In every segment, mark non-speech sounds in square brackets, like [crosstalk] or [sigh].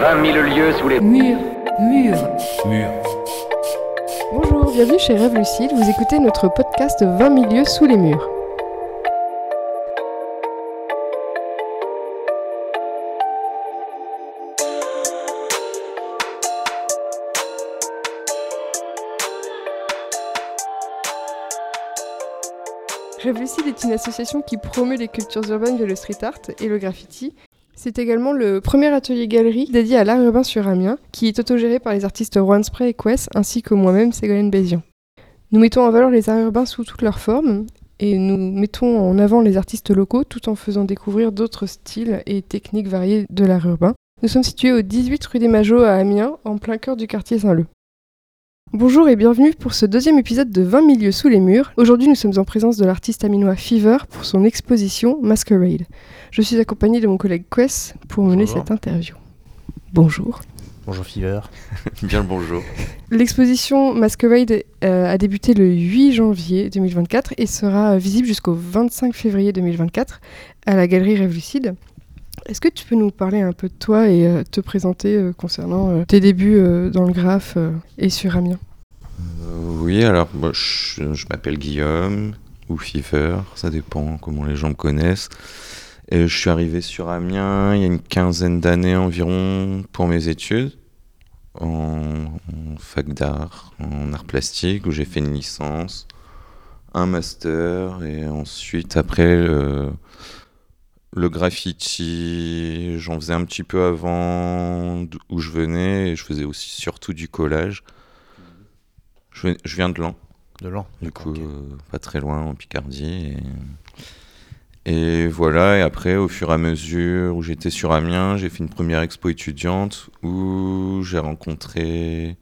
20 000 lieues sous les Mur, mur, Mur. Bonjour, bienvenue chez Rêve Lucide, vous écoutez notre podcast 20 milieux sous les murs. Rêve Lucide est une association qui promeut les cultures urbaines via le street art et le graffiti. C'est également le premier atelier galerie dédié à l'art urbain sur Amiens, qui est autogéré par les artistes Juan Spray et Quest, ainsi que moi-même, Ségolène Bézian. Nous mettons en valeur les arts urbains sous toutes leurs formes, et nous mettons en avant les artistes locaux tout en faisant découvrir d'autres styles et techniques variées de l'art urbain. Nous sommes situés au 18 rue des Majots à Amiens, en plein cœur du quartier Saint-Leu. Bonjour et bienvenue pour ce deuxième épisode de 20 milieux sous les murs. Aujourd'hui, nous sommes en présence de l'artiste aminois Fever pour son exposition Masquerade. Je suis accompagnée de mon collègue Quest pour mener Bonjour. cette interview. Bonjour. Bonjour Fever. [laughs] Bien le bonjour. L'exposition Masquerade euh, a débuté le 8 janvier 2024 et sera visible jusqu'au 25 février 2024 à la galerie Rêve Lucide. Est-ce que tu peux nous parler un peu de toi et euh, te présenter euh, concernant euh, tes débuts dans le graphe et sur Amiens? Oui, alors je, m'appelle Guillaume ou Fever, ça dépend comment les gens me connaissent. Et je suis arrivé sur Amiens il y a une quinzaine d'années environ pour mes études en, fac d'art, en art plastique, où j'ai fait une licence, un master et ensuite après le graffiti, j'en faisais un petit peu avant où je venais et je faisais aussi surtout du collage. Je, je viens de Lan, De l'an. du coup, euh, pas très loin en Picardie. Et, et voilà, et après, au fur et à mesure où j'étais sur Amiens, j'ai fait une première expo étudiante où j'ai rencontré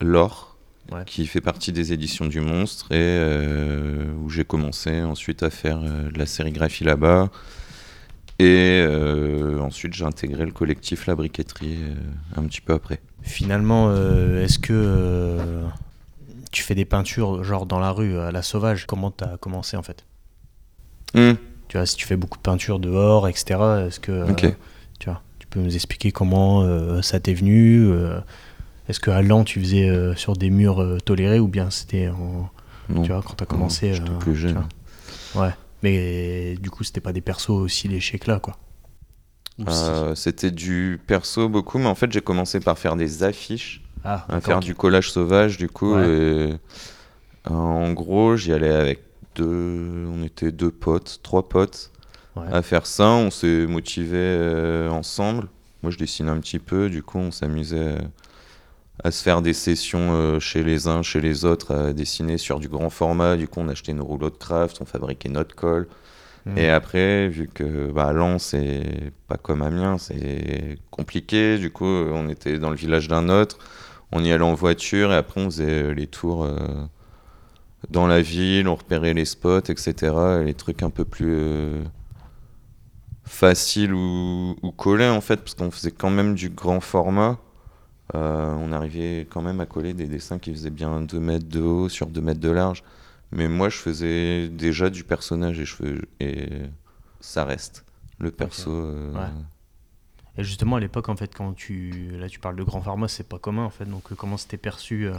Laure, Ouais. qui fait partie des éditions du Monstre, et euh, où j'ai commencé ensuite à faire euh, de la sérigraphie là-bas. Et euh, ensuite, j'ai intégré le collectif La Briqueterie euh, un petit peu après. Finalement, euh, est-ce que tu fais des peintures genre dans la rue à la sauvage? Comment t'as commencé en fait? Hmm. Tu vois, si tu fais beaucoup de peintures dehors, etc. Est-ce que tu vois, tu peux nous expliquer comment ça t'est venu Est-ce que à Lan tu faisais sur des murs tolérés ou bien c'était en- Non. tu vois quand t'as commencé j'étais euh, plus tu jeune. vois? Ouais. Mais du coup, c'était pas des persos aussi léchés que là, quoi. Euh, C'était du perso beaucoup, mais en fait, j'ai commencé par faire des affiches, Ah, à faire du collage sauvage, du coup. Ouais. et, euh, en gros, j'y allais avec deux. On était deux potes, trois potes Ouais. à faire ça. On s'est motivés euh, ensemble. Moi, je dessine un petit peu, du coup, on s'amusait à se faire des sessions euh, chez les uns, chez les autres, à dessiner sur du grand format. Du coup, on achetait nos rouleaux de craft, on fabriquait notre colle. Mhm. Et après, vu que bah, Lens, c'est pas comme Amiens, c'est compliqué. Du coup, on était dans le village d'un autre. On y allait en voiture et après, on faisait les tours euh, dans la ville, on repérait les spots, etc. Et les trucs un peu plus euh, faciles ou, ou collés, en fait, parce qu'on faisait quand même du grand format. Euh, on arrivait quand même à coller des dessins qui faisaient bien 2 mètres de haut sur 2 mètres de large. Mais moi, je faisais déjà du personnage et, je fais- et ça reste. Le perso. euh, Ouais. Et justement, à l'époque, en fait, quand tu. Là, tu parles de grand format, c'est pas commun, en fait. Donc, euh, comment c'était perçu euh,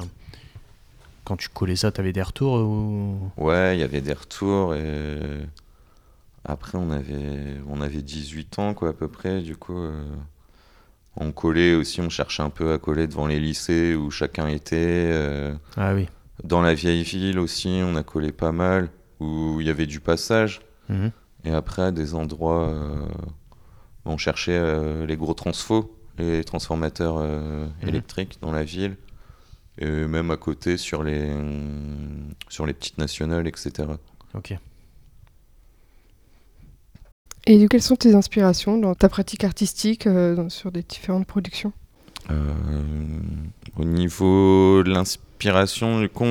Quand tu collais ça, t'avais des retours ou... Ouais, il y avait des retours et après on avait on avait 18 ans quoi à peu près du coup euh, on collait aussi, on cherchait un peu à coller devant les lycées où chacun était euh, Ah oui. dans la vieille ville aussi, on a collé pas mal où il y avait du passage Mhm. et après à des endroits euh, on cherchait euh, les gros transfos, les transformateurs euh, Mhm. électriques dans la ville et même à côté sur les sur les petites nationales etc. Ok. Et quelles sont tes inspirations dans ta pratique artistique euh, sur des différentes productions? Euh, au niveau de l'inspiration, du coup,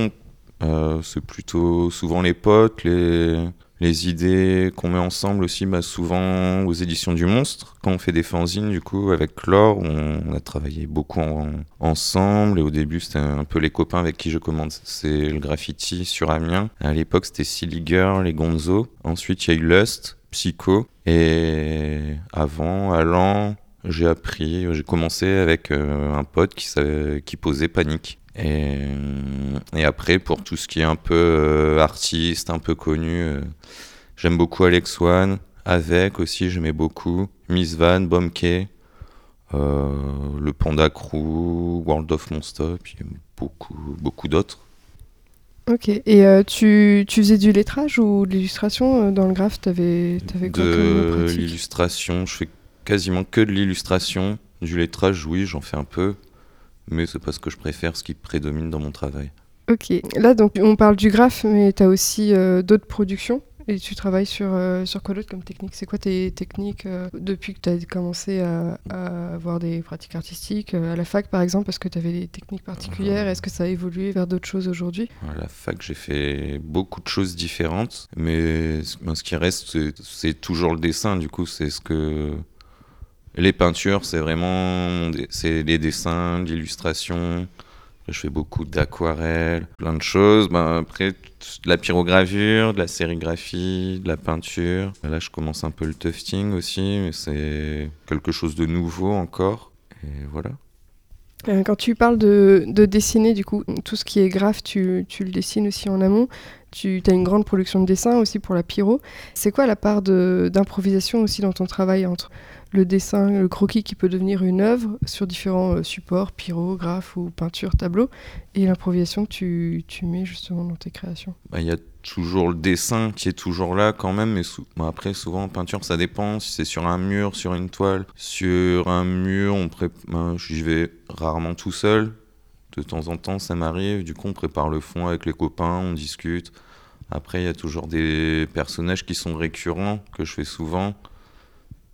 euh, c'est plutôt souvent les potes, les, idées qu'on met ensemble aussi, bah, souvent aux éditions du Monstre. Quand on fait des fanzines, du coup, avec Laure, on, a travaillé beaucoup en- ensemble. Et au début, c'était un peu les copains avec qui je commence. C'est le graffiti sur Amiens. À l'époque, c'était Silly Girl, les Gonzo. Ensuite, il y a eu Lust, Psycho. Et avant, Alan, j'ai appris, j'ai commencé avec euh, un pote qui, posait panique. Et, après, pour tout ce qui est un peu euh, artiste, un peu connu, euh, j'aime beaucoup Alex One. Avec aussi, j'aimais beaucoup Miss Van, Bomkey, le Panda Crew, World of Monster, puis beaucoup, beaucoup d'autres. Ok, et euh, tu, tu, faisais du lettrage ou de l'illustration dans le graphe? T'avais avais quoi De l'illustration, je fais quasiment que de l'illustration. Du lettrage, oui, j'en fais un peu, mais c'est pas ce que je préfère, ce qui prédomine dans mon travail. Ok, là donc on parle du graphe, mais tu as aussi euh, d'autres productions? Et tu travailles sur, euh, sur quoi d'autre comme technique? C'est quoi tes techniques euh, depuis que tu as commencé à, avoir des pratiques artistiques À la fac par exemple, est-ce que tu avais des techniques particulières? Est-ce que ça a évolué vers d'autres choses aujourd'hui? À la fac, j'ai fait beaucoup de choses différentes, mais ce qui reste, c'est toujours le dessin. Du coup, c'est ce que les peintures, c'est vraiment c'est les dessins, l'illustration. Je fais beaucoup d'aquarelles, plein de choses. Ben, après, de la pyrogravure, de la sérigraphie, de la peinture. Là, je commence un peu le tufting aussi, mais c'est quelque chose de nouveau encore. Et voilà. Euh, quand tu parles de, dessiner, du coup, tout ce qui est graphe, tu, le dessines aussi en amont. Tu as une grande production de dessin aussi pour la pyro. C'est quoi la part d'improvisation aussi dans ton travail entre le dessin, le croquis qui peut devenir une œuvre sur différents euh, supports, pyro, graphe ou peinture, tableau, et l'improvisation que tu, mets justement dans tes créations? Bah, toujours le dessin qui est toujours là quand même, mais après souvent en peinture ça dépend, si c'est sur un mur, sur une toile, sur un mur, on. Ben, j'y vais rarement tout seul, de temps en temps ça m'arrive, du coup on prépare le fond avec les copains, on discute. Après il y a toujours des personnages qui sont récurrents, que je fais souvent.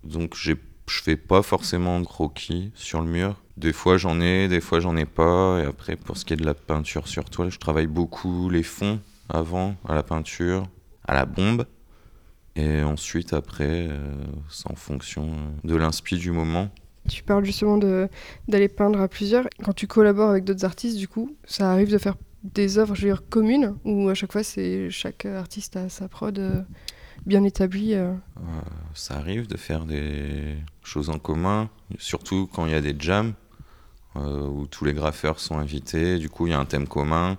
Donc je fais pas forcément de croquis sur le mur. Des fois j'en ai, des fois j'en ai pas. Et après pour ce qui est de la peinture sur toile, je travaille beaucoup les fonds avant, à la peinture, à la bombe. Et ensuite après, euh, c'est en fonction de l'inspi du moment. Tu parles justement d'aller peindre à plusieurs. Quand tu collabores avec d'autres artistes, du coup, ça arrive de faire des œuvres, je veux dire, communes, ou à chaque fois, c'est chaque artiste a sa prod euh, bien établi euh. Euh, Ça arrive de faire des choses en commun, surtout quand il y a des jams euh, où tous les graffeurs sont invités. Du coup, il y a un thème commun,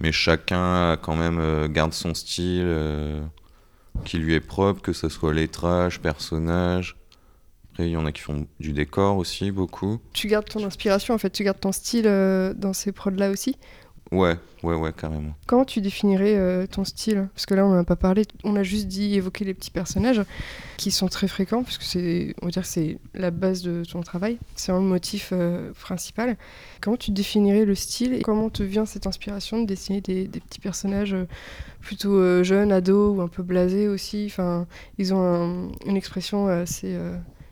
mais chacun quand même garde son style qui lui est propre, que ce soit lettrage, personnage. Après, il y en a qui font du décor aussi, beaucoup. Tu gardes ton inspiration, en fait, tu gardes ton style dans ces prods-là aussi Ouais, ouais, ouais, carrément. Comment tu définirais euh, ton style? Parce que là, on n'en a pas parlé, on a juste dit évoquer les petits personnages qui sont très fréquents, puisque c'est, on va dire, c'est la base de ton travail, c'est le motif euh, principal. Comment tu définirais le style et comment te vient cette inspiration de dessiner des, petits personnages euh, plutôt jeunes, ados ou un peu blasés aussi? Enfin, ils ont une expression assez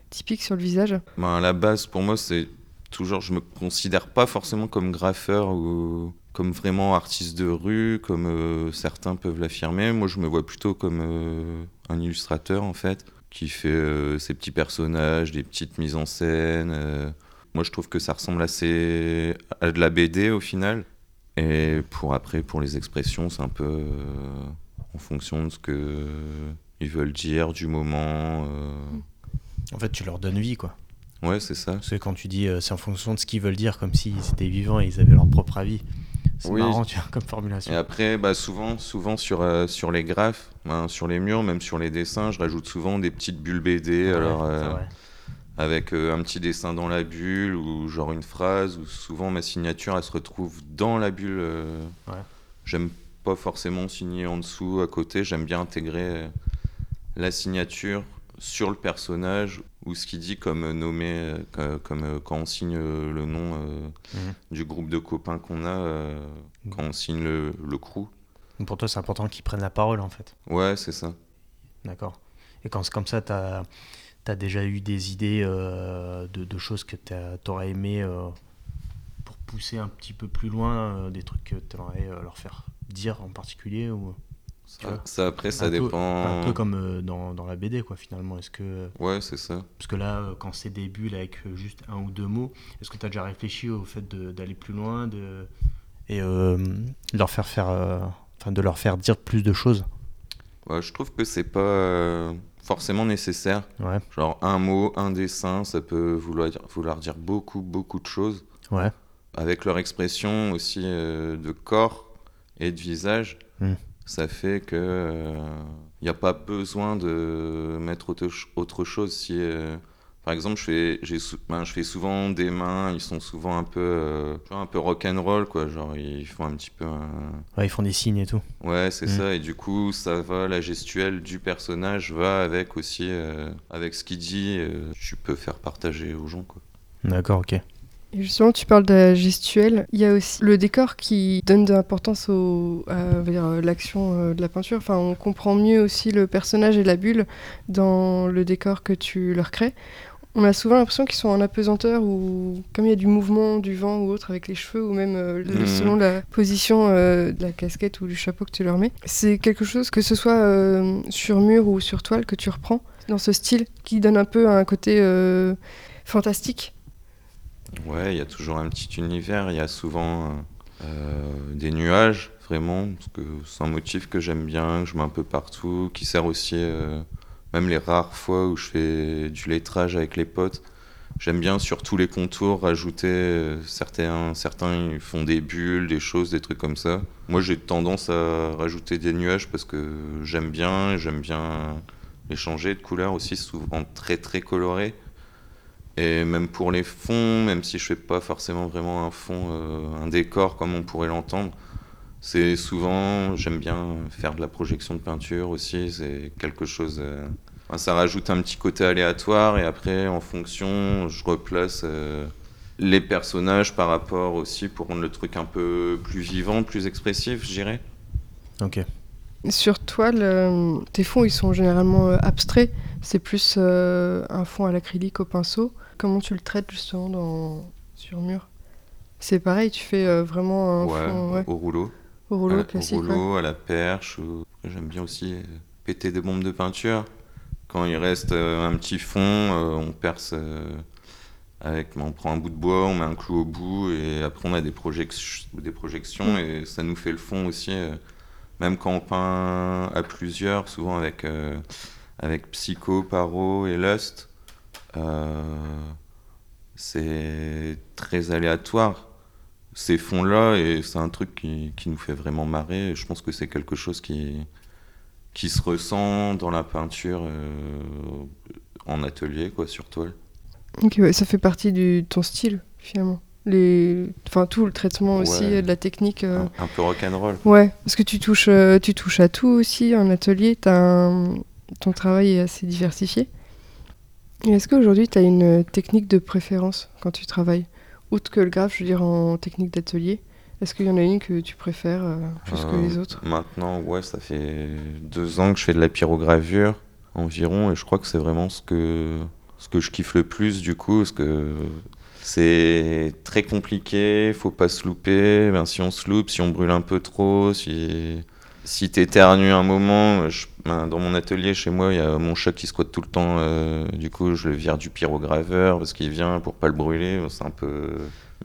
typique sur le visage. Ben, la base, pour moi, c'est toujours, je me considère pas forcément comme graffeur ou comme vraiment artiste de rue, comme euh, certains peuvent l'affirmer. Moi, je me vois plutôt comme euh, un illustrateur, en fait, qui fait euh, ses petits personnages, des petites mises en scène. Moi, je trouve que ça ressemble assez à de la BD, au final. Et pour après, pour les expressions, c'est un peu en fonction de ce que ils veulent dire, du moment. En fait, tu leur donnes vie, quoi. Ouais, c'est ça. Parce que quand tu dis c'est en fonction de ce qu'ils veulent dire, comme s'ils étaient vivants et ils avaient leur propre avis. C'est marrant, tu vois, comme formulation. Et après, bah, souvent, souvent sur, euh, sur les graphes, hein, sur les murs, même sur les dessins, je rajoute souvent des petites bulles BD. alors, euh, avec euh, un petit dessin dans la bulle ou genre une phrase, ou souvent ma signature, elle se retrouve dans la bulle. J'aime pas forcément signer en dessous, à côté. J'aime bien intégrer la signature sur le personnage ou ce qu'il dit comme nommé, comme, quand on signe le nom mhm. du groupe de copains qu'on a, quand on signe le, le crew. Pour toi, c'est important qu'ils prennent la parole en fait. Ouais, c'est ça. D'accord. Et quand c'est comme ça, tu as, as, déjà eu des idées euh, de, de, choses que tu aurais aimé euh, pour pousser un petit peu plus loin, euh, des trucs que tu aimerais leur faire dire en particulier ou... Ça, après, ça dépend. un peu comme euh, dans, dans, la BD, quoi, finalement. Est-ce que. Ouais, c'est ça. Parce que là, euh, quand c'est des bulles avec euh, juste un ou deux mots, est-ce que tu as déjà réfléchi au fait d'aller plus loin de... et leur faire faire. Enfin, de leur faire dire plus de choses? Ouais, je trouve que c'est pas euh, forcément nécessaire. Ouais. Genre un mot, un dessin, ça peut vouloir dire, vouloir dire beaucoup, beaucoup de choses. Ouais. Avec leur expression aussi de corps et de visage, Mm. Ça fait que il n'y a pas besoin de mettre autre, autre chose. Si, euh, par exemple, je fais, j'ai ben, je fais souvent des mains, ils sont souvent un peu, euh, un peu rock'n'roll, quoi. Genre, ils font un petit peu un, Ouais, ils font des signes et tout. Ouais, c'est Mm. ça. Et du coup, ça va, la gestuelle du personnage va avec aussi, euh, avec ce qu'il dit. euh, tu peux faire partager aux gens, quoi. D'accord, ok. Justement, tu parles de la gestuelle. Il y a aussi le décor qui donne de l'importance à l'action euh, de la peinture. Enfin, on comprend mieux aussi le personnage et la bulle dans le décor que tu leur crées. On a souvent l'impression qu'ils sont en apesanteur ou comme il y a du mouvement, du vent ou autre avec les cheveux ou même euh, Mhm. selon la position euh, de la casquette ou du chapeau que tu leur mets. C'est quelque chose que ce soit euh, sur mur ou sur toile que tu reprends dans ce style qui donne un peu un côté fantastique. Ouais, il y a toujours un petit univers. Il y a souvent euh, euh, des nuages, vraiment, parce que c'est un motif que j'aime bien, que je mets un peu partout, qui sert aussi, euh, même les rares fois où je fais du lettrage avec les potes. J'aime bien sur tous les contours rajouter certains, certains font des bulles, des choses, des trucs comme ça. Moi j'ai tendance à rajouter des nuages parce que j'aime bien, j'aime bien les changer de couleur aussi, souvent très très coloré. Et même pour les fonds, même si je fais pas forcément vraiment un fond, euh, un décor comme on pourrait l'entendre, c'est souvent, j'aime bien faire de la projection de peinture aussi, c'est quelque chose... euh, ça rajoute un petit côté aléatoire et après, en fonction, je replace euh, les personnages par rapport aussi pour rendre le truc un peu plus vivant, plus expressif, je dirais. Ok. Sur toile, tes fonds ils sont généralement abstraits? C'est plus euh, un fond à l'acrylique au pinceau? Comment tu le traites justement dans... sur mur C'est pareil, tu fais euh, vraiment un Ouais, fond ouais, au rouleau. au rouleau à- classique. Au ouais. rouleau, à la perche. ou- J'aime bien aussi euh, péter des bombes de peinture. Quand il reste euh, un petit fond, euh, on perce euh, avec, on prend un bout de bois, on met un clou au bout et après on a des, projections des projections et ça nous fait le fond aussi. euh, même quand on peint à plusieurs, souvent avec, euh, avec Psycho, Paro et Lust, euh, c'est très aléatoire ces fonds-là, et c'est un truc qui, qui nous fait vraiment marrer. Et je pense que c'est quelque chose qui, qui se ressent dans la peinture euh, en atelier, quoi, sur toile. Ok, ouais, ça fait partie de ton style finalement. Les... Enfin, tout le traitement aussi, Ouais. euh, de la technique. euh, Un, un peu rock'n'roll. Ouais, parce que tu touches, euh, tu touches à tout aussi en atelier. Un- Ton travail est assez diversifié. Est-ce qu'aujourd'hui, tu as une technique de préférence quand tu travailles? Outre que le graphe, je veux dire en technique d'atelier, est-ce qu'il y en a une que tu préfères euh, plus que Euh, les autres? Maintenant, ouais, ça fait deux ans que je fais de la pyrogravure environ, et je crois que c'est vraiment ce que, ce que je kiffe le plus du coup, parce que c'est très compliqué, faut pas se louper. Ben, si on se loupe, si on brûle un peu trop, si, si t'éternues un moment, je- ben, dans mon atelier chez moi, il y a mon chat qui squatte tout le temps, euh, du coup, je le vire du pyrograveur parce qu'il vient pour pas le brûler, c'est un peu.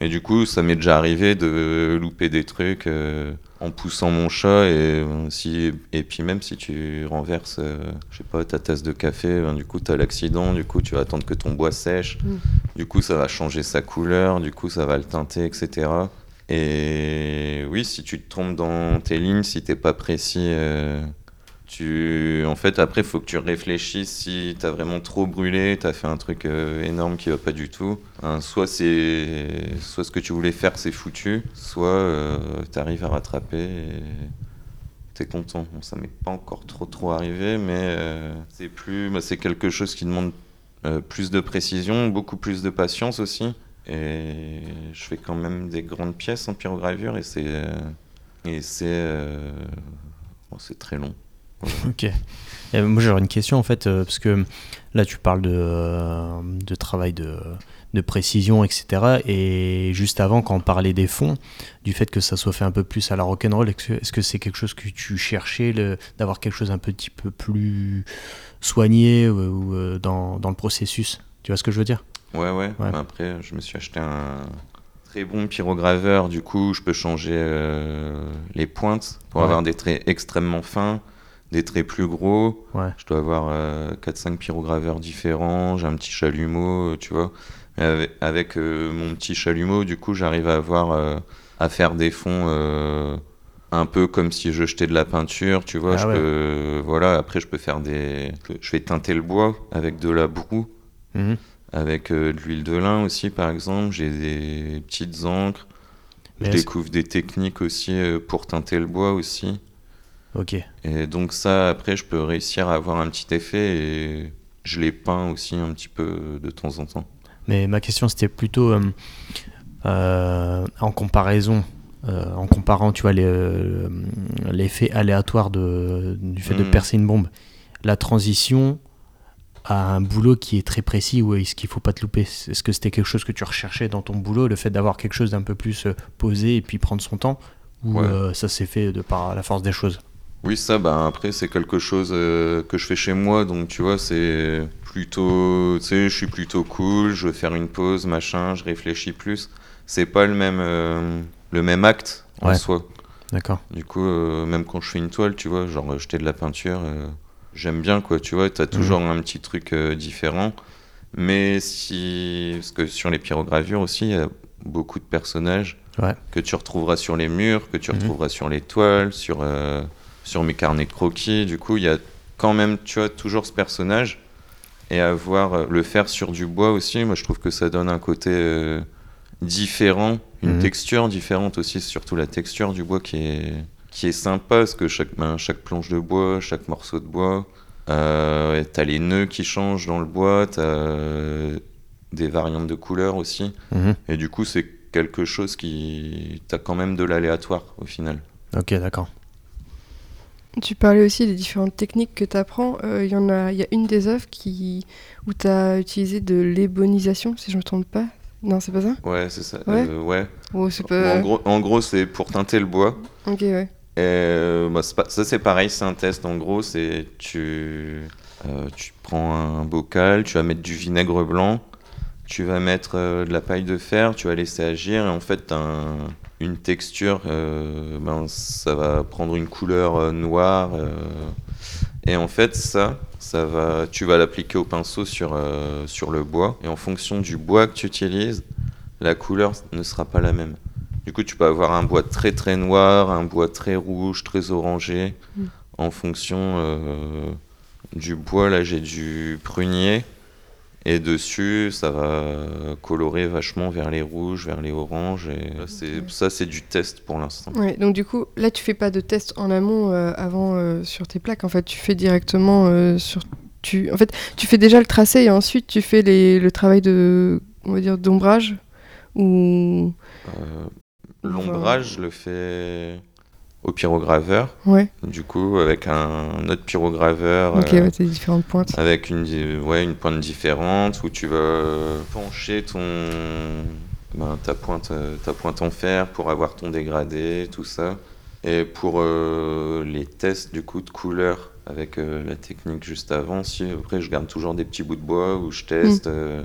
Mais du coup, ça m'est déjà arrivé de louper des trucs euh, en poussant mon chat et, euh, si, et puis même si tu renverses, euh, je sais pas, ta tasse de café, ben, du coup, tu as l'accident, du coup, tu vas attendre que ton bois sèche, Mm. du coup, ça va changer sa couleur, du coup, ça va le teinter, etc. Et oui, si tu te trompes dans tes lignes, si t'es pas précis, euh, tu... en fait, après, faut que tu réfléchisses si t'as vraiment trop brûlé, t'as fait un truc euh, énorme qui va pas du tout. Hein, soit c'est, soit ce que tu voulais faire, c'est foutu, soit euh, t'arrives à rattraper et t'es content. Ça m'est pas encore trop trop arrivé, mais euh, c'est plus, bah, c'est quelque chose qui demande plus de précision, beaucoup plus de patience aussi. Et je fais quand même des grandes pièces en pyrogravure et c'est euh, et c'est euh, c'est très long. Ok. Moi j'aurais une question en fait, euh, parce que là tu parles de, euh, de travail de, de précision, etc. Et juste avant, quand on parlait des fonds, du fait que ça soit fait un peu plus à la rock'n'roll, est-ce que c'est quelque chose que tu cherchais, d'avoir quelque chose un petit peu plus soigné ou, euh, dans, dans le processus? Tu vois ce que je veux dire? Ouais, ouais. Ouais. Mais Après, je me suis acheté un très bon pyrograveur. Du coup, je peux changer euh, les pointes pour Ouais. avoir des traits extrêmement fins. des traits plus gros. Ouais. Je dois avoir 4-5 pyrograveurs différents. J'ai un petit chalumeau, tu vois. Mais avec, avec, euh, mon petit chalumeau, du coup, j'arrive à avoir euh, à faire des fonds euh, un peu comme si je jetais de la peinture, tu vois. Ah je ouais. peux, voilà. Après, je peux faire des. Je vais teinter le bois avec de la broue, Mhm. Avec euh, de l'huile de lin aussi, par exemple. J'ai des petites encres. Mais Je découvre des techniques aussi euh, pour teinter le bois aussi. Ok. Et donc ça, après, je peux réussir à avoir un petit effet et je les peins aussi un petit peu de temps en temps. Mais ma question c'était plutôt euh, euh, en comparaison, euh, en comparant, tu vois, l'effet aléatoire de, du fait de Mhm. percer une bombe. La transition à un boulot qui est très précis ou est-ce qu'il faut pas te louper? Est-ce que c'était quelque chose que tu recherchais dans ton boulot, le fait d'avoir quelque chose d'un peu plus euh, posé et puis prendre son temps? Ou Ouais. euh, ça s'est fait de par la force des choses? Oui, ça, bah, après, c'est quelque chose euh, que je fais chez moi, donc tu vois, c'est plutôt, tu sais, je suis plutôt cool, je veux faire une pause, machin, je réfléchis plus. C'est pas le même, euh, le même acte en soi. D'accord. Du coup, même quand je fais une toile, tu vois, genre jeter de la peinture, j'aime bien, quoi, tu vois, t'as toujours un petit truc euh, différent. Mais si. Parce que sur les pyrogravures aussi, il y a beaucoup de personnages Ouais. que tu retrouveras sur les murs, que tu Mhm. retrouveras sur les toiles, sur, euh, sur mes carnets de croquis. Du coup, il y a quand même, tu vois, toujours ce personnage. Et avoir euh, le faire sur du bois aussi, moi je trouve que ça donne un côté différent, une Mhm. texture différente aussi, surtout la texture du bois qui est, qui est sympa, parce que chaque, ben, chaque planche de bois, chaque morceau de bois, euh, t'as les nœuds qui changent dans le bois, t'as euh, des variantes de couleurs aussi. Mhm. Et du coup, c'est quelque chose qui. T'as quand même de l'aléatoire au final. Ok, d'accord. Tu parlais aussi des différentes techniques que tu apprends. Il y en a, il y a une des œuvres qui, où tu as utilisé de l'ébonisation, si je me trompe pas. Non, c'est pas ça? Ouais, c'est ça. Ouais? Euh, ouais. Pas. en gros, en gros, c'est pour teinter le bois. Ok, ouais. Euh, bah, ça, c'est pareil, c'est un test. En gros, c'est tu, euh, tu prends un bocal, tu vas mettre du vinaigre blanc, tu vas mettre euh, de la paille de fer, tu vas laisser agir, et en fait, un- une texture, euh, ben, ça va prendre une couleur noire. et en fait, ça, ça va, tu vas l'appliquer au pinceau sur, sur le bois, et en fonction du bois que tu utilises, la couleur ne sera pas la même. Du coup, tu peux avoir un bois très très noir, un bois très rouge, très orangé, Mm. en fonction euh, du bois. Là, j'ai du prunier, et dessus, ça va colorer vachement vers les rouges, vers les oranges. Et là, ça, c'est du test pour l'instant. Ouais, donc du coup, là, tu fais pas de test en amont euh, avant euh, sur tes plaques. En fait, tu fais directement euh, sur. Tu... En fait, tu fais déjà le tracé et ensuite tu fais les... le travail de, on va dire, d'ombrage ou. Euh, L'ombrage, je le fais au pyrograveur, Ouais. du coup, avec un autre pyrograveur. Ok, euh, ouais, t'as différentes pointes. avec une, di- ouais, une pointe différente où tu vas pencher ton, ben, ta, pointe, euh, ta pointe en fer pour avoir ton dégradé, tout ça. Et pour euh, les tests du coup de couleur avec euh, la technique juste avant, si après je garde toujours des petits bouts de bois où je teste, euh,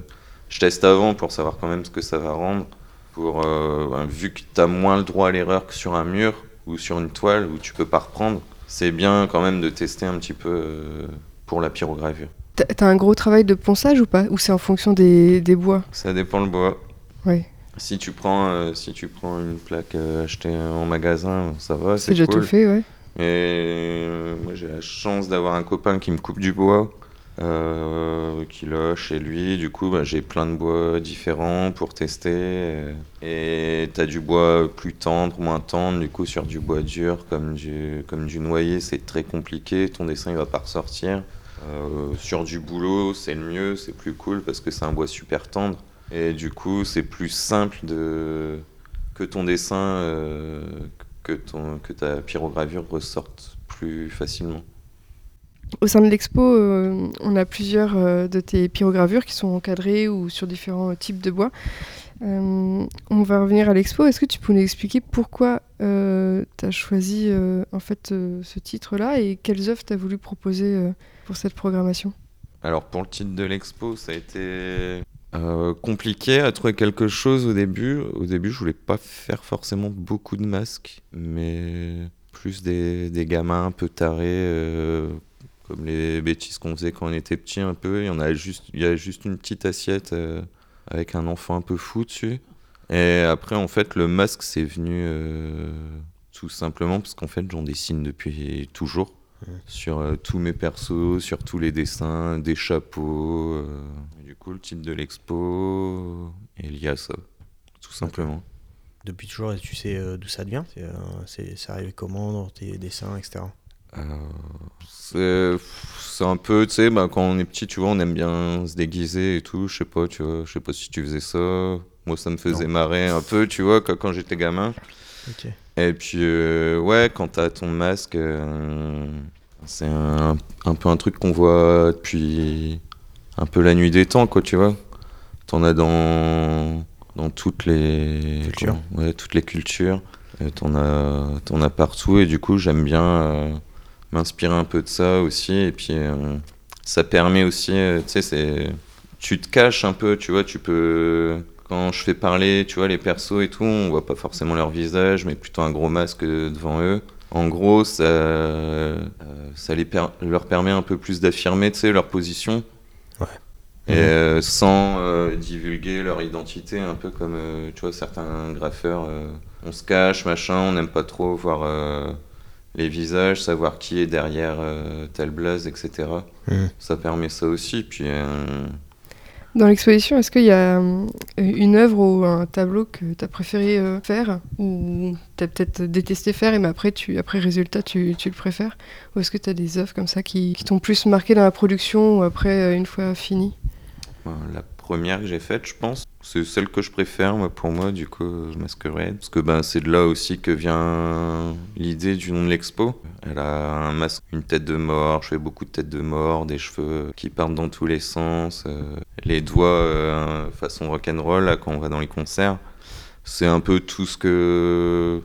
je teste avant pour savoir quand même ce que ça va rendre. Pour, euh, vu que tu as moins le droit à l'erreur que sur un mur ou sur une toile où tu peux pas reprendre, c'est bien quand même de tester un petit peu euh, pour la pyrogravure. T'as un gros travail de ponçage ou pas? Ou c'est en fonction des, des bois? Ça dépend le bois. Ouais. Si tu prends, euh, si tu prends une plaque achetée en magasin, ça va, C'est cool. tout fait, ouais. Et euh, moi j'ai la chance d'avoir un copain qui me coupe du bois, euh, qui l'a chez lui. Du coup, bah, j'ai plein de bois différents pour tester. Et t'as du bois plus tendre, moins tendre. Du coup, sur du bois dur comme du, comme du noyer, c'est très compliqué. Ton dessin il va pas ressortir. Euh, sur du boulot, c'est le mieux, c'est plus cool parce que c'est un bois super tendre. Et du coup, c'est plus simple de que ton dessin, euh, que, ton, que ta pyrogravure ressorte plus facilement. Au sein de l'expo, euh, on a plusieurs euh, de tes pyrogravures qui sont encadrées ou sur différents types de bois. Euh, on va revenir à l'expo. Est-ce que tu peux nous expliquer pourquoi tu as choisi en fait ce titre-là et quelles œuvres tu as voulu proposer pour cette programmation? Alors pour le titre de l'expo, ça a été compliqué à trouver quelque chose au début. Au début, je voulais pas faire forcément beaucoup de masques, mais plus des, gamins un peu tarés, comme les bêtises qu'on faisait quand on était petit un peu. Il y, en a juste, il y a juste une petite assiette euh, avec un enfant un peu fou dessus. Et après, en fait, le masque, c'est venu euh, tout simplement parce qu'en fait, j'en dessine depuis toujours. Sur euh, tous mes persos, sur tous les dessins, des chapeaux. du coup, le titre de l'expo est lié à ça, tout simplement. Depuis toujours, et tu sais d'où ça c'est, c'est arrivé comment dans tes dessins, etc. Euh, c'est un peu, tu sais, bah, quand on est petit, tu vois, on aime bien se déguiser et tout. Je sais pas, tu vois, je sais pas si tu faisais ça. Moi, ça me faisait Non. marrer un peu, tu vois, quand, quand j'étais gamin. Et puis, euh, ouais, quand t'as ton masque, euh, c'est un, un peu un truc qu'on voit depuis un peu la nuit des temps, quoi, tu vois. T'en as dans, dans toutes les Cultures. comment- ouais, toutes les cultures. T'en as, t'en as partout, et du coup, j'aime bien m'inspirer un peu de ça aussi. Et puis, euh, ça permet aussi, euh, tu sais, c'est. Tu te caches un peu, tu vois, tu peux. Quand je fais parler, tu vois, les persos et tout, on voit pas forcément leur visage, mais plutôt un gros masque devant eux. En gros, ça, euh, ça les per- leur permet un peu plus d'affirmer, tu sais, leur position. Ouais. Et Mhm. sans divulguer leur identité, un peu comme, tu vois, certains graffeurs, on se cache, machin, on n'aime pas trop voir les visages, savoir qui est derrière euh, tel blaze, etc. Mhm. Ça permet ça aussi. Puis, euh, Dans l'exposition, est-ce qu'il y a euh, une œuvre ou un tableau que tu as préféré euh, faire ou tu as peut-être détesté faire et mais après, tu, après résultat, tu, tu le préfères? Ou est-ce que tu as des œuvres comme ça qui, qui t'ont plus marqué dans la production ou après, une fois fini la première que j'ai faite, je pense, c'est celle que je préfère moi, pour moi, du coup, Masquerade. Parce que ben, c'est de là aussi que vient l'idée du nom de l'expo. Elle a un masque, une tête de mort, je fais beaucoup de têtes de mort, des cheveux qui partent dans tous les sens, euh, les doigts euh, façon rock'n'roll quand on va dans les concerts. C'est un peu tout ce que.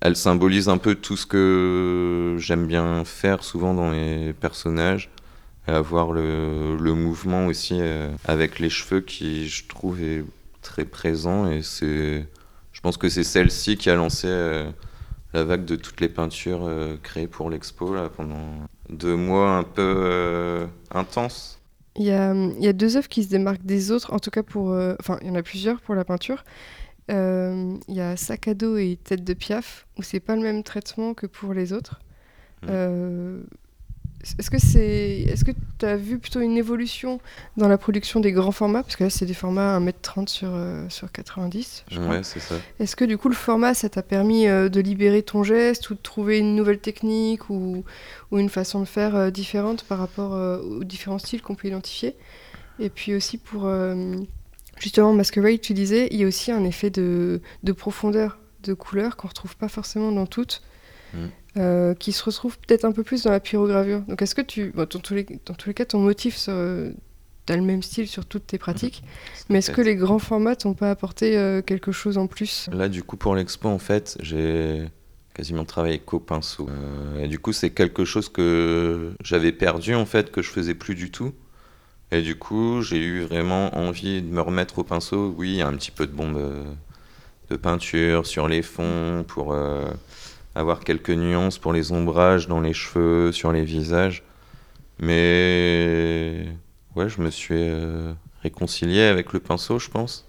Elle symbolise un peu tout ce que j'aime bien faire souvent dans les personnages et avoir le, le mouvement aussi euh, avec les cheveux qui je trouve est très présent et c'est je pense que c'est celle-ci qui a lancé euh, la vague de toutes les peintures euh, créées pour l'expo là pendant deux mois un peu intenses Il y a, il y a deux œuvres qui se démarquent des autres, en tout cas pour... euh, Enfin, il y en a plusieurs pour la peinture. Euh, Il y a Sac à dos et Tête de Piaf, où c'est pas le même traitement que pour les autres. Mm. Euh, Est-ce que c'est, est-ce que tu as vu plutôt une évolution dans la production des grands formats? Parce que là, c'est des formats 1m30 sur, euh, sur 90, je crois. ouais c'est ça Est-ce que du coup, le format, ça t'a permis euh, de libérer ton geste ou de trouver une nouvelle technique ou, ou une façon de faire euh, différente par rapport euh, aux différents styles qu'on peut identifier? Et puis aussi pour, euh, justement, Masquerade, tu disais, il y a aussi un effet de, de profondeur, de couleur qu'on retrouve pas forcément dans toutes. Mm. Euh, qui se retrouve peut-être un peu plus dans la pyrogravure. Donc est-ce que tu... bon, dans, tous les, dans tous les cas, ton motif, euh, t'as le même style sur toutes tes pratiques, mais est-ce que les grands formats t'ont pas apporté euh, quelque chose en plus? Là, du coup, pour l'expo, en fait, j'ai quasiment travaillé qu'au pinceau. Euh, et du coup, c'est quelque chose que j'avais perdu, en fait, que je faisais plus du tout. Et du coup, j'ai eu vraiment envie de me remettre au pinceau. Oui, il y a un petit peu de bombe de peinture sur les fonds pour euh, avoir quelques nuances pour les ombrages dans les cheveux, sur les visages. Mais ouais, je me suis euh, réconcilié avec le pinceau, je pense.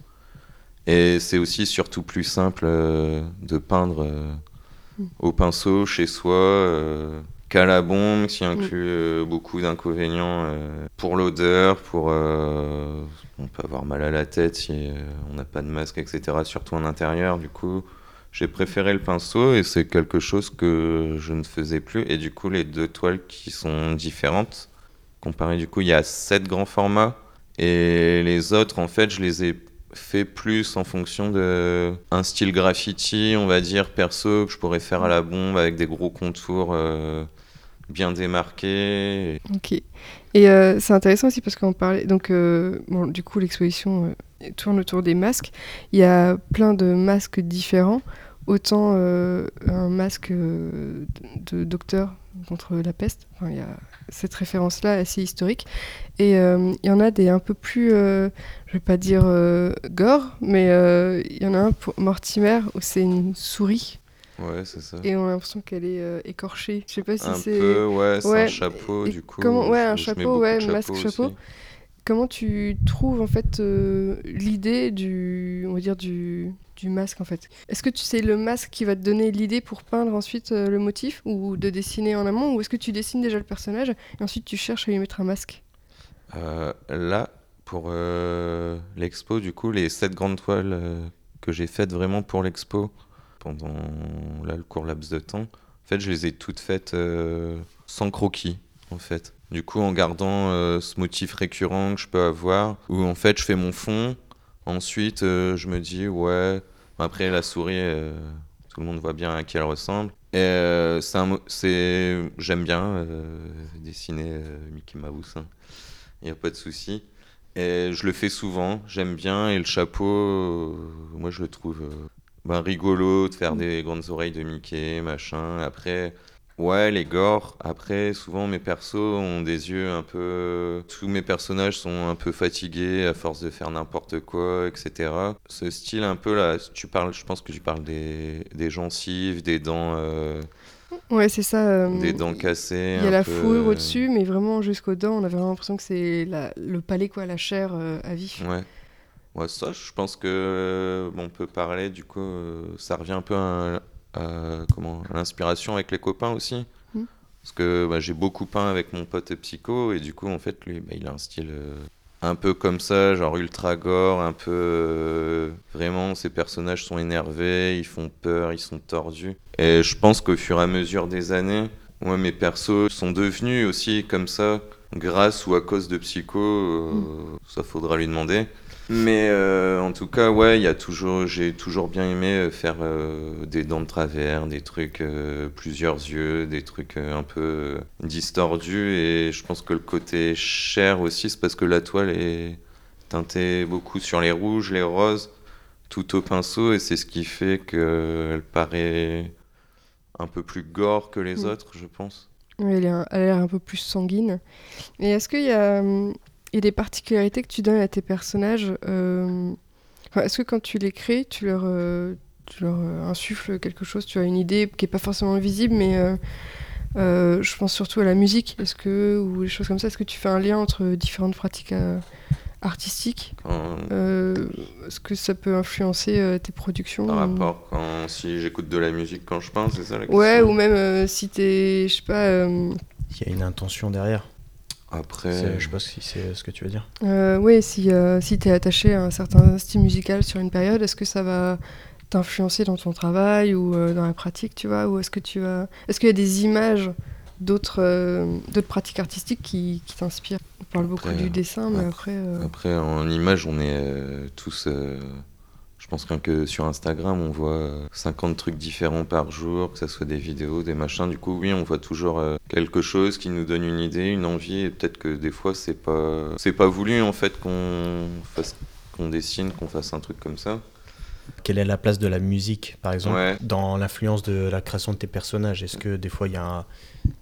Et c'est aussi surtout plus simple euh, de peindre euh, Mm. au pinceau chez soi qu'à la bombe, qui inclut euh, beaucoup d'inconvénients pour l'odeur, pour on peut avoir mal à la tête si on n'a pas de masque, etc. Surtout en intérieur. Du coup, j'ai préféré le pinceau et c'est quelque chose que je ne faisais plus. Et du coup, les deux toiles qui sont différentes, comparé du coup, il y a sept grands formats et les autres, en fait, je les ai fait plus en fonction de un style graffiti, on va dire perso que je pourrais faire à la bombe avec des gros contours euh, bien démarqués. Ok. Et euh, c'est intéressant aussi parce qu'on parlait. Donc, euh, du coup, l'exposition euh, tourne autour des masques. Il y a plein de masques différents. Autant un masque de, docteur contre la peste. Enfin, il y a cette référence-là assez historique. Et il y en a des un peu plus, je vais pas dire gore, mais il y en a un pour Mortimer où c'est une souris. Ouais, c'est ça. et on a l'impression qu'elle est euh, écorchée. Je sais pas si un c'est. peu, ouais, c'est Ouais, un chapeau et du coup. comment- ouais, un chapeau, ouais, masque, chapeau. Comment tu trouves en fait euh, l'idée du, on va dire du, du masque en fait? Est-ce que tu c'est le masque qui va te donner l'idée pour peindre ensuite euh, le motif ou de dessiner en amont? Ou est-ce que tu dessines déjà le personnage et ensuite tu cherches à lui mettre un masque? Là, pour l'expo, du coup, les sept grandes toiles que j'ai faites vraiment pour l'expo pendant là, le court laps de temps, en fait, je les ai toutes faites euh, sans croquis, en fait. Du coup, en gardant euh, ce motif récurrent que je peux avoir, où en fait, je fais mon fond, ensuite, euh, je me dis, ouais, après, la souris, tout le monde voit bien à qui elle ressemble. Et c'est j'aime bien dessiner Mickey Mouse. hein. Il n'y a pas de souci. Et je le fais souvent, j'aime bien. Et le chapeau, moi je le trouve ben, rigolo de faire des grandes oreilles de Mickey, machin. Après, ouais, les gores. Après, souvent mes persos ont des yeux un peu. Tous mes personnages sont un peu fatigués à force de faire n'importe quoi, etc. Ce style un peu là, tu parles, je pense que tu parles des, des gencives, des dents, euh, Ouais, c'est ça. euh, des dents cassées. Il y a la peu, fourrure euh, au-dessus, mais vraiment jusqu'aux dents, on a vraiment l'impression que c'est la- le palais, quoi, la chair euh, à vif. Ouais. Ouais, ça, je pense que euh, on peut parler, du coup, euh, ça revient un peu à, à- comment, à l'inspiration avec les copains aussi. Mm. Parce que bah, j'ai beaucoup peint avec mon pote psycho, et du coup, en fait, lui, bah, il a un style euh, un peu comme ça, genre ultra gore, un peu. euh, vraiment, ces personnages sont énervés, ils font peur, ils sont tordus. Et je pense qu'au fur et à mesure des années, moi, mes persos sont devenus aussi comme ça, grâce ou à cause de Psycho, euh, ça faudra lui demander. Mais euh, en tout cas, ouais, il y a toujours, j'ai toujours bien aimé euh, faire euh, des dents de travers, des trucs, euh, plusieurs yeux, des trucs un peu distordus. Et je pense que le côté cher aussi, c'est parce que la toile est teintée beaucoup sur les rouges, les roses, tout au pinceau, et c'est ce qui fait qu'elle paraît un peu plus gore que les Mm. autres, je pense. Ouais, elle, a l'air un peu plus sanguine. Et est-ce qu'il y a, il y a des particularités que tu donnes à tes personnages euh, Est-ce que quand tu les crées, tu leur, euh, tu leur euh, insuffles quelque chose Tu as une idée qui n'est pas forcément visible, mais euh, euh, je pense surtout à la musique. Est-ce que, ou les choses comme ça, est-ce que tu fais un lien entre différentes pratiques euh, artistiques Quand- Euh, Est-ce que ça peut influencer euh, tes productions par ou- rapport quand si j'écoute de la musique quand je peins, c'est ça la question Ouais, ou même euh, si t'es, je sais pas, euh, Il y a une intention derrière. Après, Je sais pas si c'est ce que tu veux dire. Euh, oui, si, euh, si tu es attaché à un certain style musical sur une période, est-ce que ça va t'influencer dans ton travail ou euh, dans la pratique, tu vois Ou est-ce que tu vas... Est-ce qu'il y a des images d'autres euh, d'autres pratiques artistiques qui, qui t'inspirent? On parle beaucoup du dessin, mais après- après... euh, Après, en image, on est euh, tous. Euh, je pense rien que sur Instagram, on voit euh, 50 trucs différents par jour, que ce soit des vidéos, des machins. Du coup, oui, on voit toujours euh, quelque chose qui nous donne une idée, une envie, et peut-être que des fois, c'est pas, c'est pas voulu en fait qu'on fasse, qu'on dessine, qu'on fasse un truc comme ça. Quelle est la place de la musique, par exemple, Ouais. dans l'influence de la création de tes personnages? Est-ce que des fois il y a un.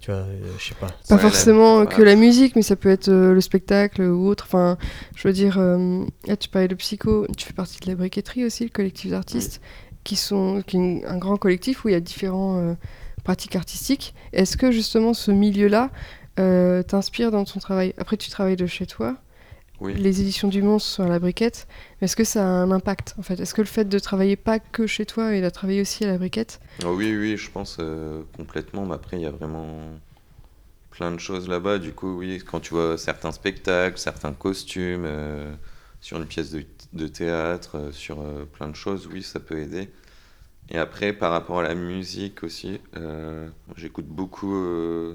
Tu vois, euh, je sais pas. Pas Ouais, la- forcément que ouais. la musique, mais ça peut être euh, le spectacle ou autre. Enfin, je veux dire, euh, là, tu parlais de Psycho, tu fais partie de la briqueterie aussi, le collectif d'artistes, qui sont qui est un grand collectif où il y a différentes euh, pratiques artistiques. Est-ce que justement ce milieu-là euh, t'inspire dans ton travail? Après, tu travailles de chez toi. Oui. Les éditions du Monstre à la briquette. Est-ce que ça a un impact en fait? Est-ce que le fait de travailler pas que chez toi et de travailler aussi à la briquette Oh oui, oui, je pense euh, complètement. Mais après, il y a vraiment plein de choses là-bas. Du coup, oui, quand tu vois certains spectacles, certains costumes, euh, sur une pièce de, de théâtre, euh, sur plein de choses, oui, ça peut aider. Et après, par rapport à la musique aussi, j'écoute beaucoup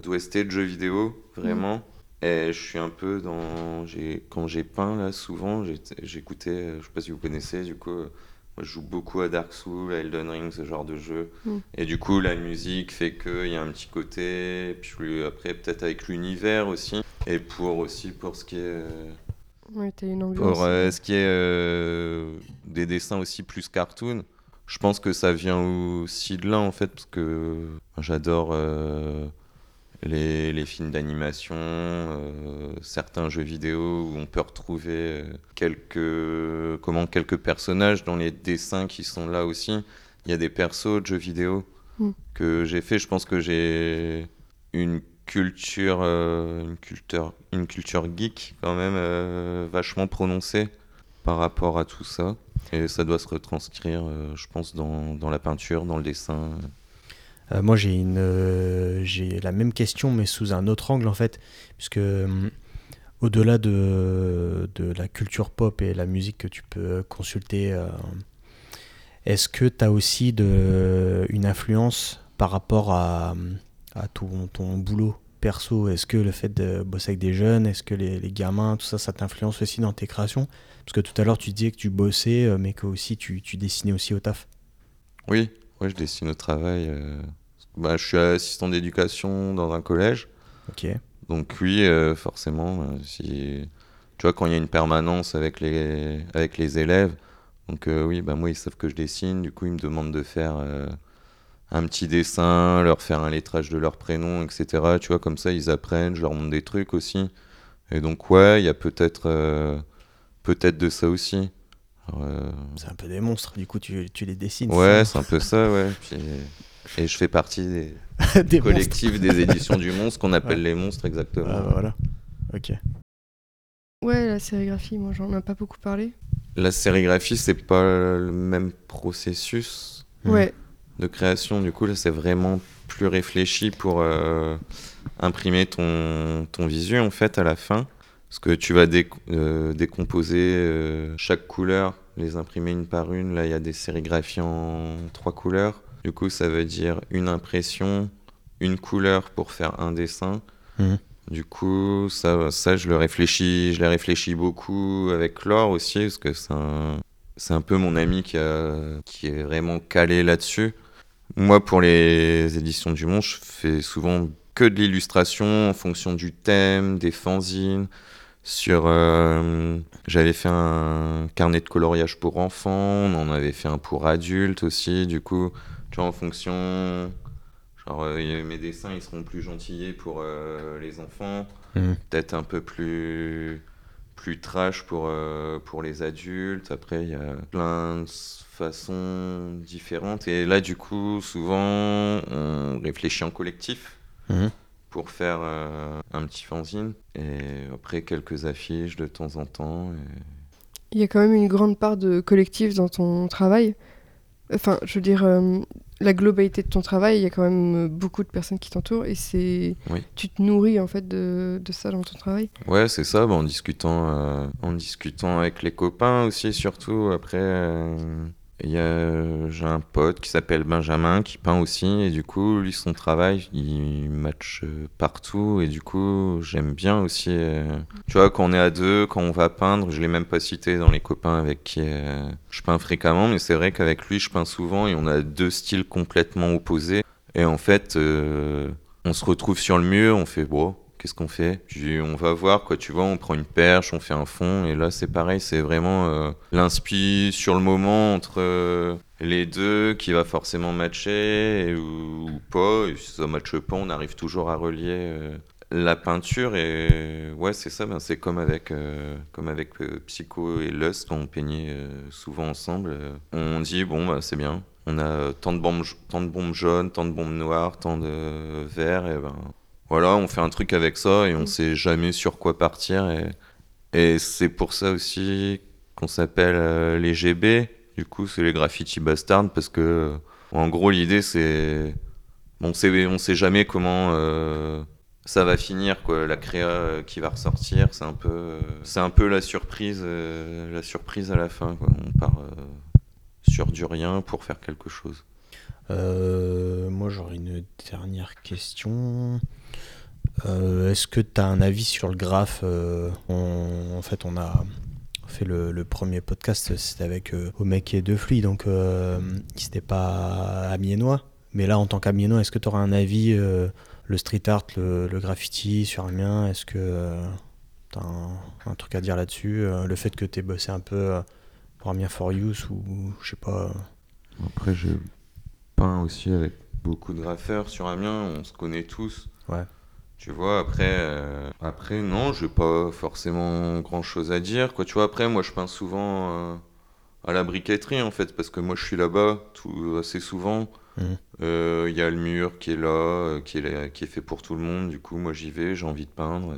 d'OST de jeux vidéo, vraiment. Et je suis un peu dans. Quand j'ai peint, là, souvent, j'écoutais, euh, je sais pas si vous connaissez, du coup, euh, moi, je joue beaucoup à Dark Souls, à Elden Ring, ce genre de jeu. Mm. Et du coup, la musique fait qu'il y a un petit côté. Puis après, peut-être avec l'univers aussi. Et pour aussi, pour ce qui est. euh, Ouais, t'as une ambiance. pour euh, ce qui est euh, des dessins aussi plus cartoon, je pense que ça vient aussi de là en fait, parce que j'adore euh, les, les films d'animation, euh, certains jeux vidéo où on peut retrouver euh, quelques, comment, quelques personnages dans les dessins qui sont là aussi. Il y a des persos de jeux vidéo Mm. que j'ai fait. Je pense que j'ai une culture, euh, une culture, une culture geek quand même euh, vachement prononcée par rapport à tout ça. Et ça doit se retranscrire, euh, je pense, dans, dans la peinture, dans le dessin. Euh, moi, j'ai une, euh, j'ai la même question, mais sous un autre angle en fait, puisque hum, au-delà de, de la culture pop et la musique que tu peux consulter, euh, est-ce que tu as aussi de, une influence par rapport à, à ton, ton boulot perso? Est-ce que le fait de bosser avec des jeunes, est-ce que les, les gamins, tout ça, ça t'influence aussi dans tes créations? Parce que tout à l'heure, tu disais que tu bossais, euh, mais que aussi tu, tu dessinais aussi au taf. Oui, je dessine au travail. euh. Bah, je suis assistant d'éducation dans un collège. Ok. Donc oui, euh, forcément, euh, si tu vois quand il y a une permanence avec les avec les élèves, donc euh, oui, bah moi ils savent que je dessine, du coup ils me demandent de faire euh, un petit dessin, leur faire un lettrage de leur prénom, etc. Tu vois comme ça ils apprennent, je leur montre des trucs aussi. Et donc ouais, il y a peut-être peut-être de ça aussi. C'est un peu des monstres, du coup tu, tu les dessines. ouais, c'est un peu ça, ouais. Puis- et je fais partie des [laughs] collectifs des éditions du monstre qu'on appelle Ouais. les monstres exactement. Ah, bah, voilà. Ok. Ouais, la sérigraphie, moi j'en ai pas beaucoup parlé. La sérigraphie, c'est pas le même processus. Ouais, de création. Du coup, là, c'est vraiment plus réfléchi pour euh, imprimer ton, ton visu, en fait, à la fin. Parce que tu vas dé- euh, décomposer euh, chaque couleur, les imprimer une par une. Là, il y a des sérigraphies en trois couleurs. Du coup, ça veut dire une impression, une couleur pour faire un dessin. Mhm. Du coup, ça, ça, je le réfléchis, je l'ai réfléchi beaucoup avec Laure aussi, parce que c'est un, c'est un peu mon ami qui, a- qui est vraiment calé là-dessus. Moi, pour les éditions du Monde, je fais souvent que de l'illustration en fonction du thème, des fanzines. Sur, euh, j'avais fait un carnet de coloriage pour enfants, on en avait fait un pour adultes aussi. Du coup, tu vois, en fonction, genre euh, mes dessins, ils seront plus gentillés pour euh, les enfants Mhm. peut-être un peu plus plus trash pour euh, pour les adultes après il y a plein de façons différentes et là du coup souvent on réfléchit en collectif Mhm. pour faire euh, un petit fanzine et après quelques affiches de temps en temps et- il y a quand même une grande part de collectif dans ton travail. Enfin, je veux dire, euh, la globalité de ton travail, il y a quand même euh, beaucoup de personnes qui t'entourent et c'est. Oui. Tu te nourris en fait de, de ça dans ton travail. Ouais, c'est ça, bah, en discutant, euh, en discutant avec les copains aussi, surtout. Après, j'ai un pote qui s'appelle Benjamin qui peint aussi, et du coup, lui, son travail, il match euh, partout, et du coup, j'aime bien aussi. euh, tu vois, quand on est à deux, quand on va peindre, je l'ai même pas cité dans les copains avec qui euh, je peins fréquemment, mais c'est vrai qu'avec lui, je peins souvent, et on a deux styles complètement opposés. Et en fait, euh, on se retrouve sur le mur, on fait, bon, qu'est-ce qu'on fait? Puis on va voir, quoi, tu vois, on prend une perche, on fait un fond, et là, c'est pareil, c'est vraiment euh, l'inspi sur le moment entre euh, les deux qui va forcément matcher, ou, pas, et si ça matche pas, on arrive toujours à relier euh, la peinture, et ouais, c'est ça, ben, c'est comme avec, euh, comme avec Psycho et Lust, on peignait souvent ensemble, on dit, bon, bah, c'est bien, on a tant de bombes, tant de bombes jaunes, tant de bombes noires, tant de verts, et ben voilà, on fait un truc avec ça et on Mm. sait jamais sur quoi partir. Et, et c'est pour ça aussi qu'on s'appelle euh, les GB. Du coup, c'est les graffiti bastards parce que, en gros, l'idée c'est. On sait, on sait jamais comment euh, ça va finir, quoi. La créa euh, qui va ressortir, c'est un peu, euh, c'est un peu la surprise, euh, la surprise à la fin, quoi. On part euh, sur du rien pour faire quelque chose. Euh, moi, j'aurais une dernière question. Euh, Est-ce que tu as un avis sur le graphe euh, on- En fait, on a fait le, le premier podcast, c'était avec euh, Omek et Defluy, donc euh, c'était pas amiénois. Mais là, en tant qu'amiénois, est-ce que tu auras un avis, le street art, le, le graffiti sur Amiens Est-ce que tu as un, un truc à dire là-dessus Le fait que tu aies bossé un peu pour Amiens for Use ou je sais pas. Après, j'ai peint aussi avec beaucoup de graffeurs sur Amiens, on se connaît tous. Ouais. Tu vois, après, euh, après non, j'ai pas forcément grand chose à dire. Quoi. Tu vois, après, moi, je peins souvent euh, à la briqueterie en fait, parce que moi je suis là-bas tout, assez souvent. Mhm. Euh, Il y a le mur qui est là, euh, qui est, là- qui est fait pour tout le monde. Du coup, moi j'y vais, j'ai envie de peindre.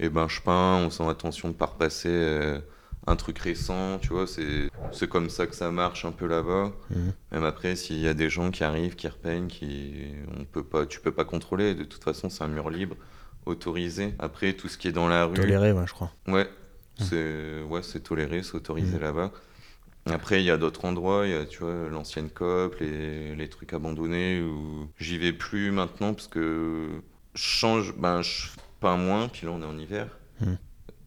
Et ben je peins, on sent attention de pas repasser un truc récent, tu vois. C'est comme ça que ça marche un peu là-bas. Mhm. Même après, s'il y a des gens qui arrivent, qui repeignent, qui on peut pas, tu peux pas contrôler. De toute façon, c'est un mur libre, autorisé. Après, tout ce qui est dans la rue. Toléré, ouais, je crois. Ouais, c'est ouais, c'est toléré, c'est autorisé Mhm. là-bas. Après, il y a d'autres endroits, il y a, tu vois, l'ancienne COP, les, les trucs abandonnés où j'y vais plus maintenant parce que je change, ben, je peins moins, puis là on est en hiver.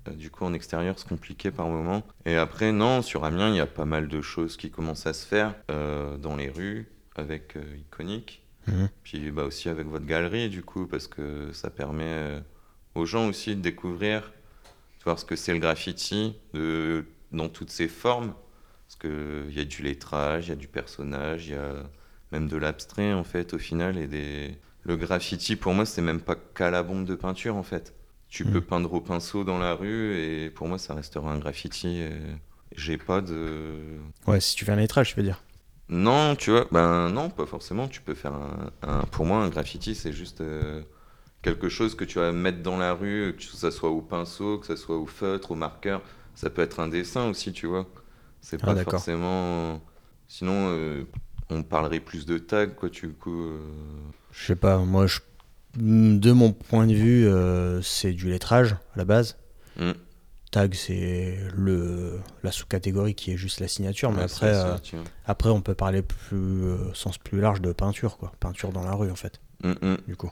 Euh, Du coup, en extérieur, c'est compliqué par moment. Et après, non, sur Amiens, il y a pas mal de choses qui commencent à se faire euh, dans les rues avec euh, Iconic. Mhm. Puis bah, aussi avec votre galerie, du coup, parce que ça permet euh, aux gens aussi de découvrir, de voir ce que c'est le graffiti de, dans toutes ses formes. Parce qu'il y a du lettrage, il y a du personnage, il y a même de l'abstrait, en fait, au final. Et des... Le graffiti, pour moi, c'est même pas qu'à la bombe de peinture, en fait. Tu peux peindre au pinceau dans la rue, et pour moi, ça restera un graffiti. J'ai pas de... Ouais, si tu fais un lettrage, je veux dire. Non, tu vois, ben non, pas forcément. Tu peux faire un, un- pour moi, un graffiti, c'est juste euh, quelque chose que tu vas mettre dans la rue, que ça soit au pinceau, que ça soit au feutre, au marqueur. Ça peut être un dessin aussi, tu vois. C'est Ah, pas forcément. Sinon, euh, on parlerait plus de tag, quoi, du coup. euh. Je sais pas, moi, je... de mon point de vue, euh, c'est du lettrage à la base. Mm. Tag, c'est le la sous-catégorie qui est juste la signature, mais Ouais, après, ça, euh, après, on peut parler plus euh, sens plus large de peinture, quoi. Peinture dans la rue, en fait, Mm, mm. du coup.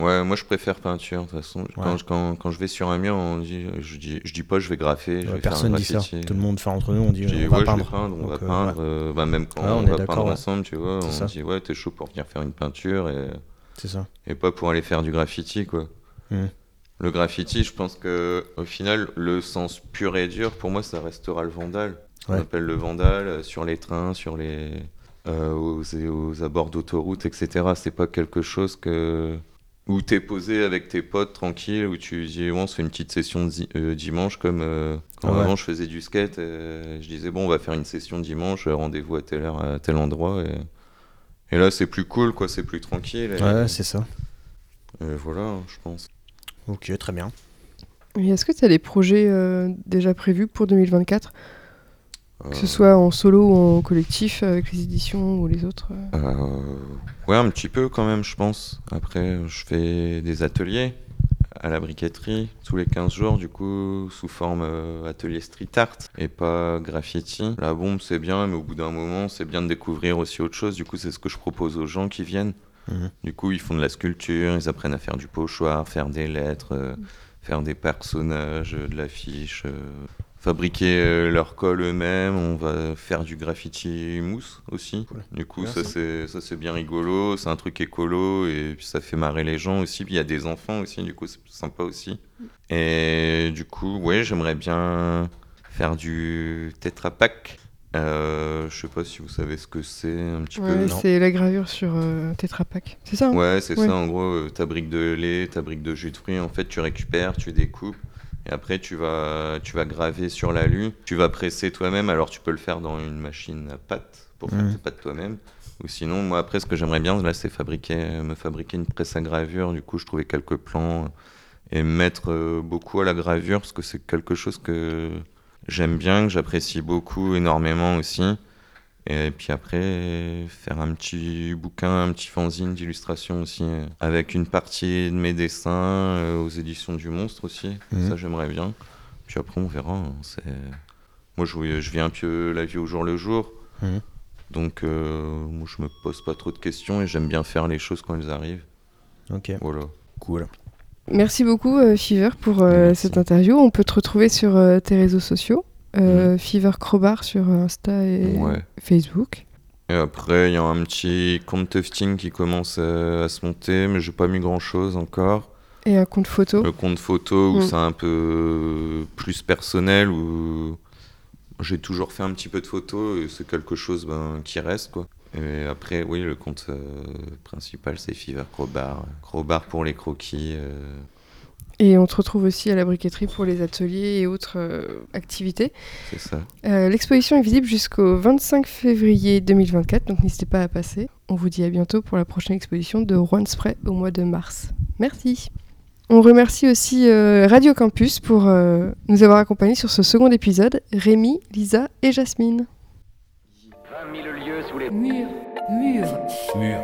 Ouais, moi je préfère peinture, de toute façon. Quand, Ouais. quand, quand je vais sur un mur, on dit, je, dis, je dis pas je vais graffer, je Ouais, vais personne faire un dit ça. Tout le monde fait entre nous, on dit Je dis, on va peindre. je vais peindre, on Donc, va peindre. euh, bah, même quand Ouais, on va peindre ensemble, tu vois, on ça. dit, ouais, t'es chaud pour venir faire une peinture et, C'est ça. et pas pour aller faire du graffiti, quoi. Mhm. Le graffiti, je pense que au final, le sens pur et dur, pour moi, ça restera le vandal. On Ouais. appelle le vandal euh, sur les trains, sur les. euh, aux, aux abords d'autoroute, etc. C'est pas quelque chose que. Où t'es posé avec tes potes tranquille, où tu dis on se fait une petite session di- euh, dimanche comme euh, quand Ah ouais. avant je faisais du skate, je disais bon on va faire une session dimanche, rendez-vous à telle heure à tel endroit et, et là c'est plus cool quoi, c'est plus tranquille. Et, Ouais, c'est ça. et voilà, je pense. Ok, très bien. Et est-ce que tu as des projets euh, déjà prévus pour 2024 Que ce Euh, soit en solo ou en collectif avec les éditions ou les autres euh? Euh, ouais, un petit peu quand même, je pense. Après, je fais des ateliers à la briqueterie tous les 15 jours, du coup, sous forme euh, atelier street art et pas graffiti. La bombe, c'est bien, mais au bout d'un moment, c'est bien de découvrir aussi autre chose. Du coup, c'est ce que je propose aux gens qui viennent. Mhm. Du coup, ils font de la sculpture, ils apprennent à faire du pochoir, faire des lettres, euh, faire des personnages, de l'affiche, euh, fabriquer euh, leur colle eux-mêmes. On va faire du graffiti mousse aussi. Cool. Du coup, ça c'est ça c'est bien rigolo. C'est un truc écolo et puis ça fait marrer les gens aussi. Puis il y a des enfants aussi, du coup c'est sympa aussi. Et du coup, ouais, j'aimerais bien faire du Tetra Pak. Euh, je sais pas si vous savez ce que c'est un petit peu. Ouais, c'est la gravure sur euh, Tetra Pak. C'est ça hein? Ouais, c'est Ouais. ça. En gros, euh, ta brique de lait, ta brique de jus de fruits, en fait, tu récupères, tu découpes. Et après, tu vas, tu vas graver sur l'alu. Tu vas presser toi-même. Alors, tu peux le faire dans une machine à pâte pour faire Mhm. tes pâtes toi-même. Ou sinon, moi, après, ce que j'aimerais bien, là, c'est fabriquer, me fabriquer une presse à gravure. Du coup, je trouvais quelques plans euh, et me mettre euh, beaucoup à la gravure parce que c'est quelque chose que j'aime bien, que j'apprécie beaucoup, énormément aussi. Et puis après, faire un petit bouquin, un petit fanzine d'illustration aussi, euh, avec une partie de mes dessins euh, aux éditions du Monstre aussi. Mhm. Ça, j'aimerais bien. Puis après, on verra. hein, C'est... Moi, je, je vis un peu la vie au jour le jour. Mhm. Donc, euh, moi, je me pose pas trop de questions et j'aime bien faire les choses quand elles arrivent. Ok, Voilà. cool. Merci beaucoup euh, Fever pour euh, cette interview. On peut te retrouver sur euh, tes réseaux sociaux. Euh, Fever Crowbar sur Insta et Ouais. Facebook. Et après, il y a un petit compte tufting qui commence à se monter, mais j'ai pas mis grand chose encore. Et un compte photo. Le compte photo où Mm. c'est un peu plus personnel, où j'ai toujours fait un petit peu de photos et c'est quelque chose ben, qui reste quoi. Et après, oui, le compte euh, principal c'est Fever Crowbar. Crowbar pour les croquis. euh, Et on te retrouve aussi à la briqueterie pour les ateliers et autres euh, activités. C'est ça. Euh, L'exposition est visible jusqu'au 25 février 2024, donc n'hésitez pas à passer. On vous dit à bientôt pour la prochaine exposition de Rouen Spray au mois de mars. Merci. On remercie aussi euh, Radio Campus pour euh, nous avoir accompagnés sur ce second épisode, Rémi, Lisa et Jasmine. 20 000 lieues sous les Mur, mur, Mur.